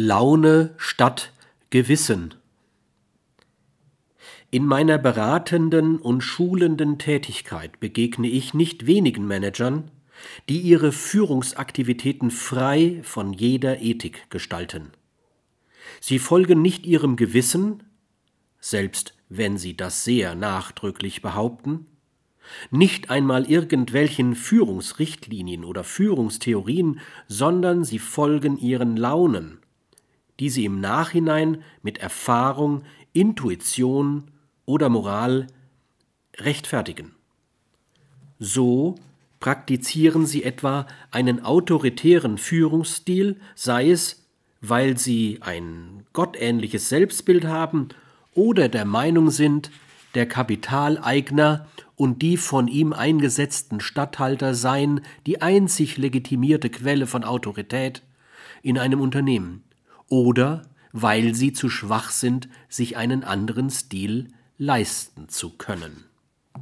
Laune statt Gewissen. In meiner beratenden und schulenden Tätigkeit begegne ich nicht wenigen Managern, die ihre Führungsaktivitäten frei von jeder Ethik gestalten. Sie folgen nicht ihrem Gewissen, selbst wenn sie das sehr nachdrücklich behaupten, nicht einmal irgendwelchen Führungsrichtlinien oder Führungstheorien, sondern sie folgen ihren Launen, die sie im Nachhinein mit Erfahrung, Intuition oder Moral rechtfertigen. So praktizieren sie etwa einen autoritären Führungsstil, sei es, weil sie ein gottähnliches Selbstbild haben oder der Meinung sind, der Kapitaleigner und die von ihm eingesetzten Statthalter seien die einzig legitimierte Quelle von Autorität in einem Unternehmen oder weil sie zu schwach sind, sich einen anderen Stil leisten zu können.